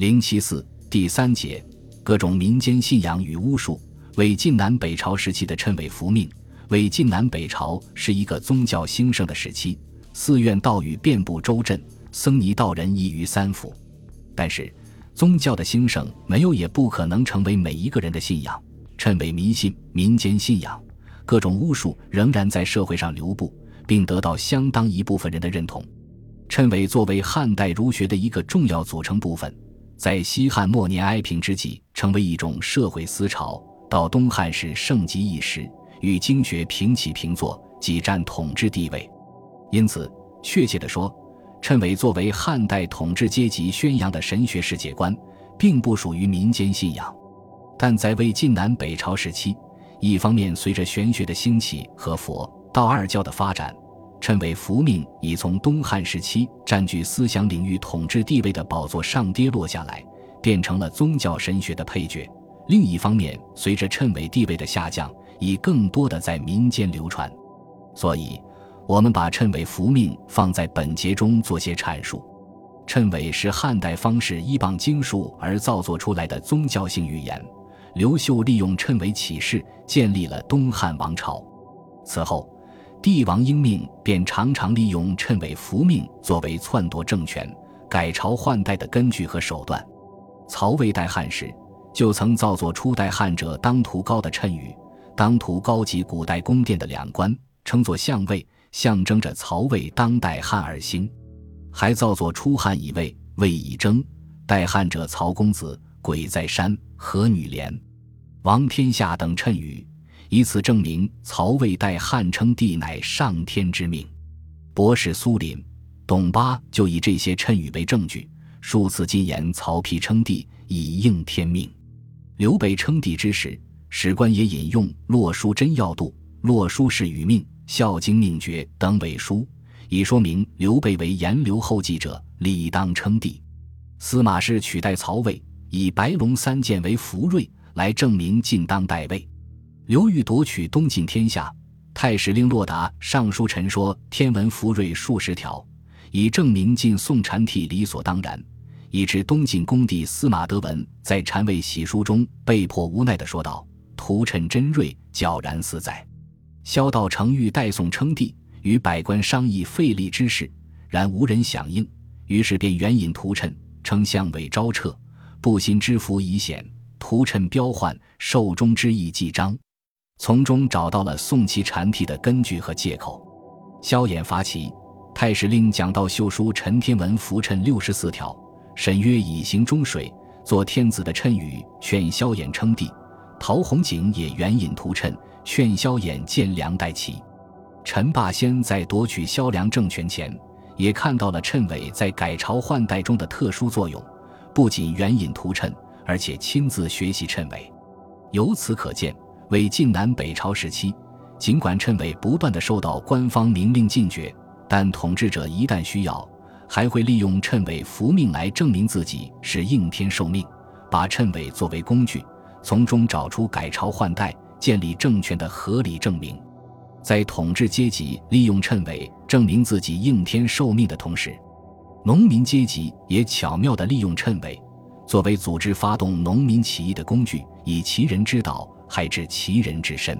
零七四第三节，各种民间信仰与巫术为晋南北朝时期的谶纬符命。为晋南北朝是一个宗教兴盛的时期，寺院道宇遍布州镇，僧尼道人异于三府。但是，宗教的兴盛没有也不可能成为每一个人的信仰。谶纬迷信、民间信仰、各种巫术仍然在社会上流布，并得到相当一部分人的认同。谶纬作为汉代儒学的一个重要组成部分，在西汉末年哀平之际，成为一种社会思潮；到东汉时盛极一时。与经学平起平坐，即占统治地位。因此，确切地说，谶纬作为汉代统治阶级宣扬的神学世界观，并不属于民间信仰。但在魏晋南北朝时期，一方面随着玄学的兴起和佛道二教的发展，谶纬福命已从东汉时期占据思想领域统治地位的宝座上跌落下来，变成了宗教神学的配角；另一方面，随着谶纬地位的下降，以更多的在民间流传，所以，我们把谶纬福命放在本节中做些阐述。谶纬是汉代方士依傍经术而造作出来的宗教性语言。刘秀利用谶纬起事，建立了东汉王朝。此后，帝王英命便常常利用谶纬福命作为篡夺政权、改朝换代的根据和手段。曹魏代汉时，就曾造作初代汉者当涂高的谶语。当涂高级古代宫殿的两关称作相位，象征着曹魏当代汉而兴。还造作初汉乙未，未乙征，代汉者曹公子，鬼在山，何女莲，王天下等谶语，以此证明曹魏代汉称帝乃上天之命。博士苏林、董巴就以这些谶语为证据，数次进言曹丕称帝以应天命。刘备称帝之时。史官也引用《洛书真要度》《洛书是与命》《孝经命诀》等伪书，以说明刘备为炎刘后继者，理当称帝。司马氏取代曹魏，以白龙三剑为福瑞，来证明晋当代魏。刘裕夺取东晋天下，太史令洛达上书陈说天文福瑞数十条，以证明晋宋禅替理所当然。以致东晋恭帝司马德文在禅位喜书中被迫无奈地说道。图谶真锐，皎然似在。萧道成欲代宋称帝，与百官商议废立之事，然无人响应，于是便援引图谶，称相尾昭彻，不心之福已显。图谶彪悍，寿终之意既彰，从中找到了宋齐禅替的根据和借口。萧衍伐齐，太史令讲道秀书陈天文符谶六十四条，沈约以行中水，做天子的谶语，劝萧衍称帝。陶弘景也援引图谶，劝萧衍建梁代齐。陈霸先在夺取萧梁政权前，也看到了谶纬在改朝换代中的特殊作用，不仅援引图谶，而且亲自学习谶纬。由此可见，为晋南北朝时期，尽管谶纬不断的受到官方明令禁绝，但统治者一旦需要，还会利用谶纬符命来证明自己是应天受命，把谶纬作为工具。从中找出改朝换代、建立政权的合理证明，在统治阶级利用谶纬证明自己应天受命的同时，农民阶级也巧妙地利用谶纬作为组织发动农民起义的工具，以其人之道害至其人之身。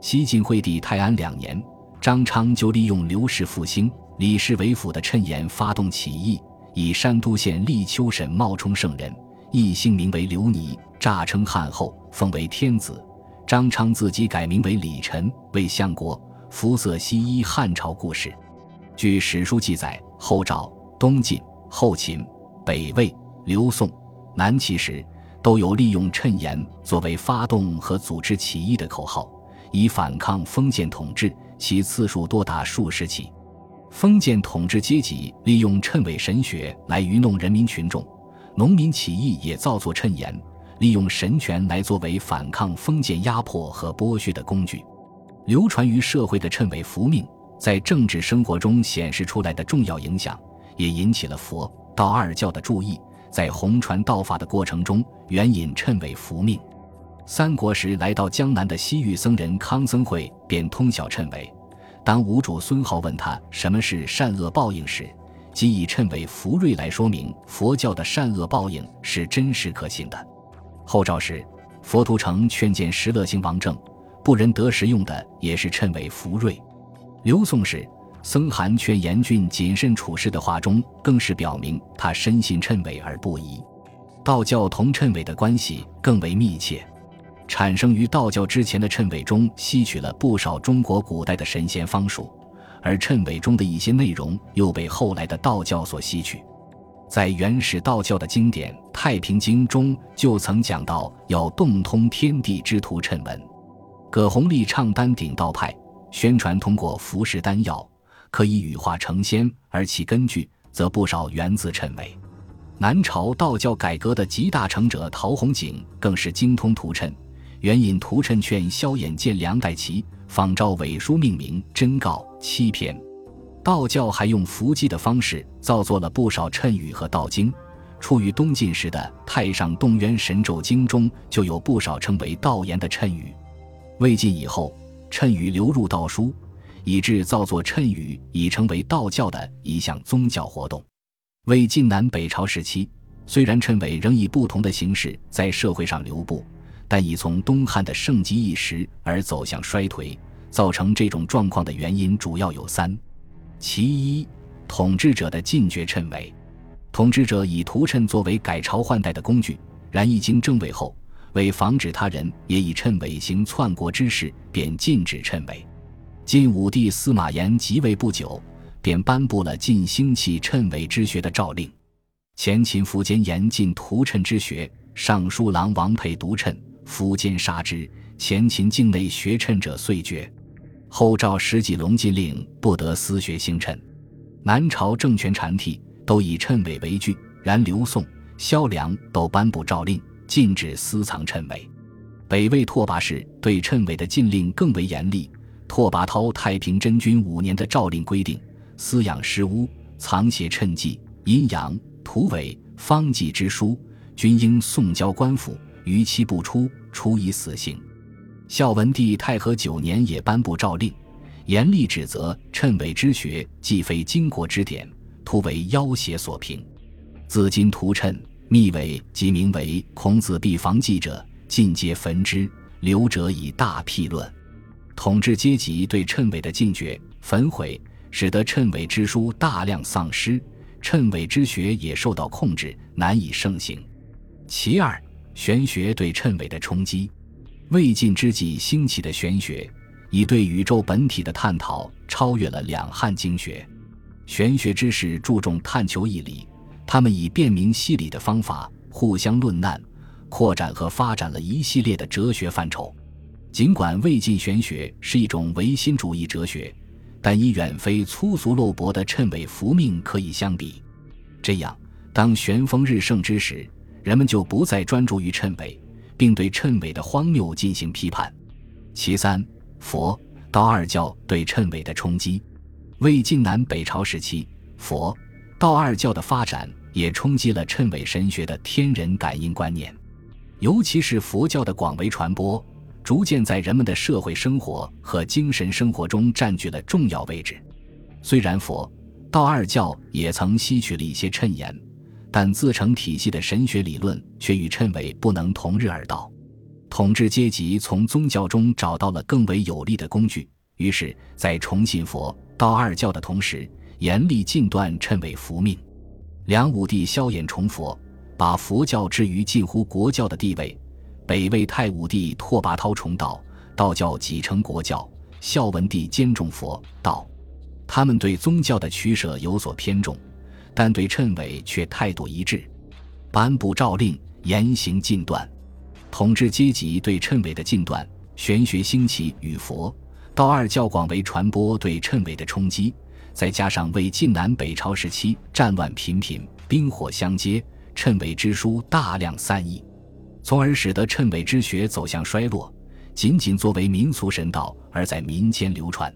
西晋惠帝泰安两年，张昌就利用刘氏复兴、李氏为辅的谶言发动起义，以山都县立丘沈冒充圣人。一姓名为刘尼，诈称汉后，封为天子。张昌自己改名为李晨，为相国，服色西医。汉朝故事，据史书记载，后赵、东晋、后秦、北魏、刘宋、南齐时，都有利用谶言作为发动和组织起义的口号，以反抗封建统治，其次数多达数十起。封建统治阶级利用谶纬神学来愚弄人民群众。农民起义也造作谶言，利用神权来作为反抗封建压迫和剥削的工具。流传于社会的谶纬符命，在政治生活中显示出来的重要影响，也引起了佛道二教的注意。在弘传道法的过程中，援引谶纬符命。三国时来到江南的西域僧人康僧会便通晓谶纬。当吴主孙皓问他什么是善恶报应时，即以谶纬福瑞来说明佛教的善恶报应是真实可信的。后赵时，佛图澄劝谏石勒兴王政，不仁得时用的也是谶纬福瑞。刘宋时，僧韩劝严峻谨慎处事的话中，更是表明他深信谶纬而不疑。道教同谶纬的关系更为密切。产生于道教之前的谶纬中，吸取了不少中国古代的神仙方术，而谶纬中的一些内容又被后来的道教所吸取。在原始道教的经典《太平经》中，就曾讲到要洞通天地之图谶文。葛洪立倡丹鼎道派，宣传通过服食丹药可以羽化成仙，而其根据则不少源自谶纬。南朝道教改革的集大成者陶弘景更是精通图谶。援引图谶劝萧衍见梁代齐，仿照伪书命名真告七篇。道教还用伏击的方式造作了不少谶语和道经。出于东晋时的《太上洞渊神咒经》中就有不少称为道言的谶语。魏晋以后，谶语流入道书，以致造作谶语已成为道教的一项宗教活动。魏晋南北朝时期，虽然谶纬仍以不同的形式在社会上流布。但已从东汉的盛极一时而走向衰退，造成这种状况的原因主要有三：其一，统治者的禁绝谶纬，统治者以图谶作为改朝换代的工具，然一经正位后，为防止他人也以谶纬行篡国之事，便禁止谶纬。晋武帝司马炎即位不久，便颁布了禁兴起谶纬之学的诏令。前秦苻坚严禁图谶之学，尚书郎王佩独谶。苻坚杀之，前秦境内学谶者遂绝。后赵十几隆禁令，不得私学兴谶。南朝政权禅替，都以谶纬为据。然刘宋、萧梁都颁布诏令，禁止私藏谶纬。北魏拓跋氏对谶纬的禁令更为严厉。拓跋焘太平真君五年的诏令规定：私养尸屋，藏写谶迹、阴阳、图纬、方剂之书，均应送交官府。逾期不出，处以死刑。孝文帝太和九年也颁布诏令，严厉指责谶纬之学既非经国之典，徒为妖邪所凭。自今图谶、密纬及名为孔子必防记者，尽皆焚之。留者以大辟论。统治阶级对谶纬的禁绝、焚毁，使得谶纬之书大量丧失，谶纬之学也受到控制，难以盛行。其二。玄学对谶纬的冲击，魏晋之际兴起的玄学，已对宇宙本体的探讨超越了两汉经学。玄学之士注重探求义理，他们以辨明析理的方法互相论难，扩展和发展了一系列的哲学范畴。尽管魏晋玄学是一种唯心主义哲学，但已远非粗俗陋薄的谶纬符命可以相比。这样，当玄风日盛之时。人们就不再专注于谶纬，并对谶纬的荒谬进行批判。其三，佛道二教对谶纬的冲击。魏晋南北朝时期，佛道二教的发展也冲击了谶纬神学的天人感应观念，尤其是佛教的广为传播，逐渐在人们的社会生活和精神生活中占据了重要位置。虽然佛道二教也曾吸取了一些谶言。但自成体系的神学理论却与谶纬不能同日而道，统治阶级从宗教中找到了更为有力的工具，于是，在崇信佛道二教的同时，严厉禁断谶纬符命。梁武帝萧衍崇佛，把佛教置于近乎国教的地位；北魏太武帝拓跋焘崇道，道教几成国教；孝文帝兼重佛道，他们对宗教的取舍有所偏重。但对谶纬却态度一致，颁布诏令严刑禁断。统治阶级对谶纬的禁断，玄学兴起与佛道二教广为传播对谶纬的冲击，再加上魏晋南北朝时期战乱频频，兵火相接，谶纬之书大量散佚，从而使得谶纬之学走向衰落，仅仅作为民俗神道而在民间流传。